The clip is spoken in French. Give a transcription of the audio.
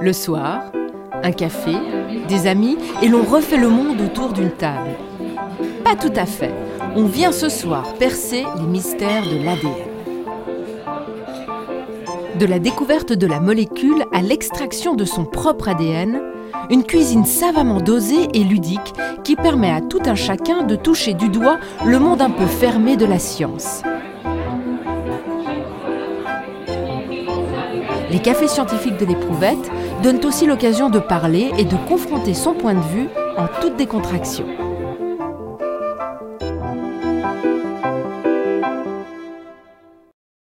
Le soir, un café, des amis, et l'on refait le monde autour d'une table. Pas tout à fait. On vient ce soir percer les mystères de l'ADN. De la découverte de la molécule à l'extraction de son propre ADN, une cuisine savamment dosée et ludique qui permet à tout un chacun de toucher du doigt le monde un peu fermé de la science. Les cafés scientifiques de l'éprouvette donnent aussi l'occasion de parler et de confronter son point de vue en toute décontraction.